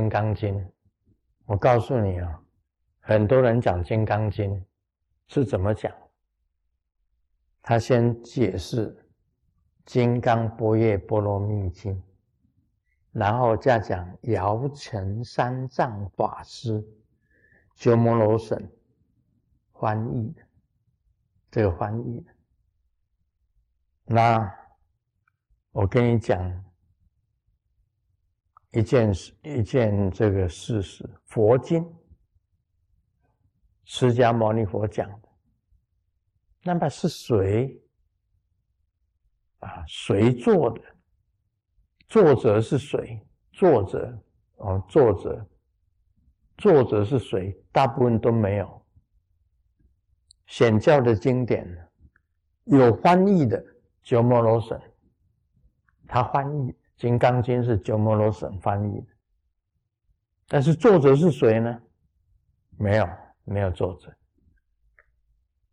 金刚经》，我告诉你啊，很多人讲《金刚经》是怎么讲？他先解释《金刚般若波罗蜜经》，然后再讲姚成三藏法师、鸠摩罗什翻译的这个翻译。那我跟你讲一件事，一件这个事实，佛经，释迦牟尼佛讲的。那么是谁啊？谁做的？作者是谁？作者哦，作者，作者是谁？大部分都没有。显教的经典有翻译的，鸠摩罗什，他翻译《金刚经》是鸠摩罗什翻译的，但是作者是谁呢？没有，没有作者。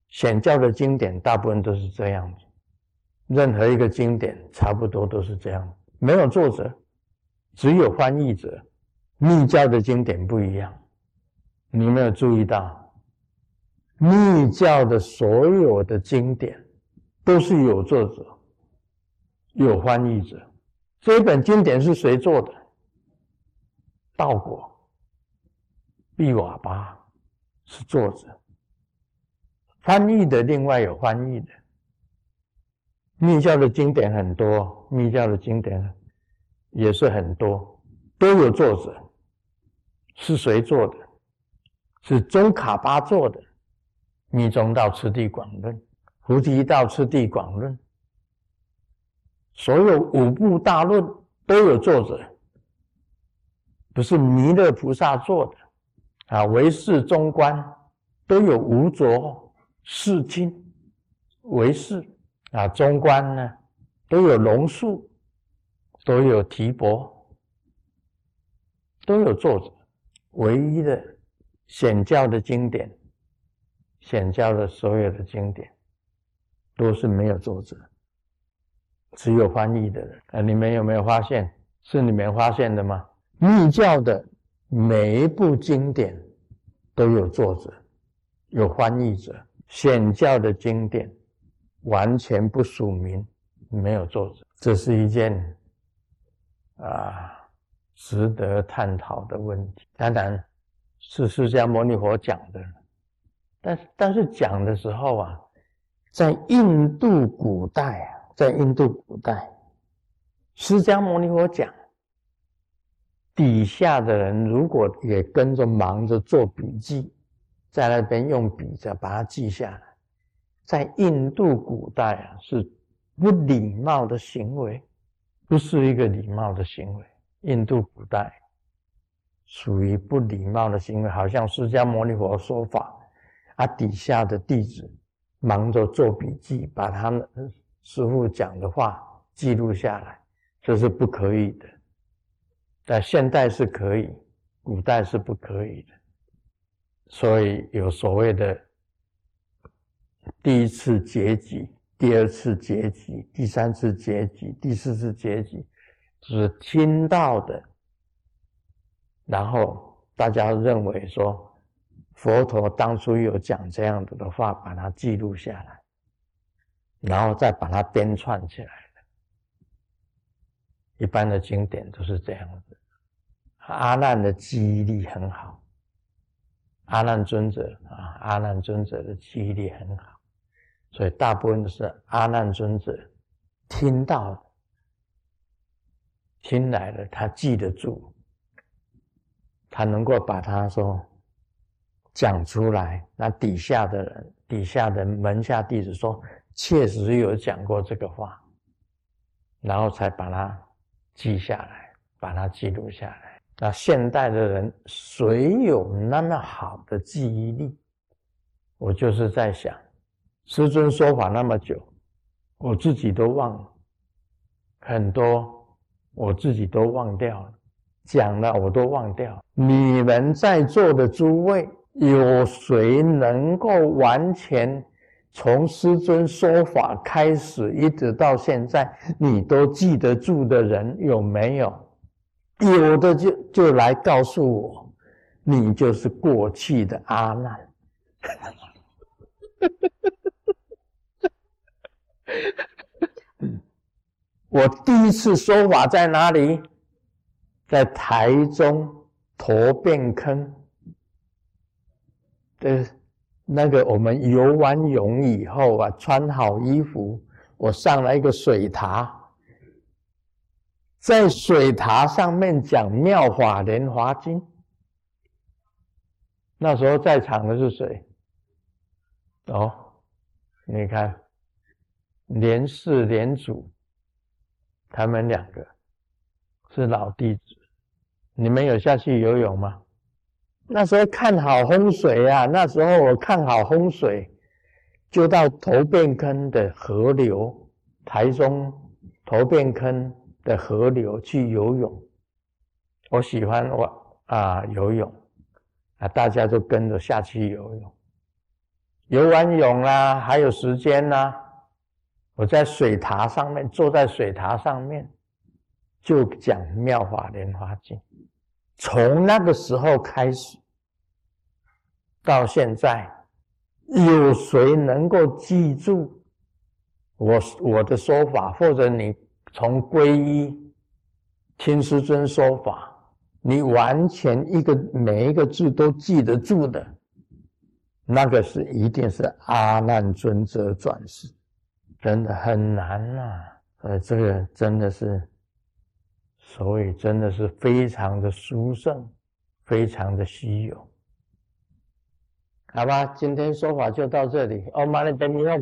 显教的经典大部分都是这样子，任何一个经典差不多都是这样，没有作者，只有翻译者。密教的经典不一样，你没有注意到，密教的所有的经典都是有作者、有翻译者。这一本经典是谁做的？道果、毕瓦巴是作者。翻译的另外有翻译的，密教的经典很多，密教的经典也是很多，都有作者。是谁做的？是宗卡巴做的，《密宗道次第广论》《菩提道次第广论》，所有五部大论都有作者，不是弥勒菩萨做的啊。唯识中观都有无着。释经、唯是啊，中观呢都有龙树，都有提婆，都有作者。唯一的显教的经典，显教的所有的经典都是没有作者，只有翻译的人。啊，你们有没有发现？是你们发现的吗？密教的每一部经典都有作者，有翻译者。显教的经典完全不署名，没有作者，这是一件啊值得探讨的问题。当然，是释迦牟尼佛讲的，但但是讲的时候啊，在印度古代啊，在印度古代，释迦牟尼佛讲，底下的人如果也跟着忙着做笔记。在那边用笔在把它记下来，在印度古代啊是不礼貌的行为，不是一个礼貌的行为。印度古代属于不礼貌的行为，好像释迦牟尼佛说法，啊底下的弟子忙着做笔记，把他们师傅讲的话记录下来，这是不可以的。在现代是可以，古代是不可以的。所以有所谓的第一次结集、第二次结集、第三次结集、第四次结集，是听到的，然后大家认为说佛陀当初有讲这样子的话，把它记录下来，然后再把它编串起来的。一般的经典都是这样子。阿难的记忆力很好。阿难尊者啊，阿难尊者的记忆力很好，所以大部分都是阿难尊者听到、听来了，他记得住，他能够把他说讲出来。那底下的人、底下的门下弟子说，确实有讲过这个话，然后才把它记下来，把它记录下来。那现代的人谁有那么好的记忆力？我就是在想，师尊说法那么久，我自己都忘了很多，我自己都忘掉了，讲了我都忘掉。你们在座的诸位，有谁能够完全从师尊说法开始一直到现在，你都记得住的人有没有？有的就就来告诉我，你就是过去的阿难。我第一次说法在哪里？在台中驼便坑的，那个我们游完泳以后啊，穿好衣服，我上了一个水塔，在水塔上面讲《妙法莲华经》。那时候在场的是谁？哦，你看，莲氏莲祖，他们两个是老弟子。你们有下去游泳吗？那时候看好风水啊！那时候我看好风水，就到头便坑的河流，台中头便坑的河流去游泳。我喜欢我啊游泳啊，大家就跟着下去游泳。游完泳啦，还有时间啦，我在水塔上面坐在水塔上面，就讲《妙法莲华经》。从那个时候开始到现在，有谁能够记住我我的说法？或者你从皈依听师尊说法，你完全一个每一个字都记得住的，那个是一定是阿难尊者转世，真的很难呐！呃，这个真的是。所以真的是非常的殊胜，非常的稀有，好吧？今天说法就到这里。哦，妈的，等你哦。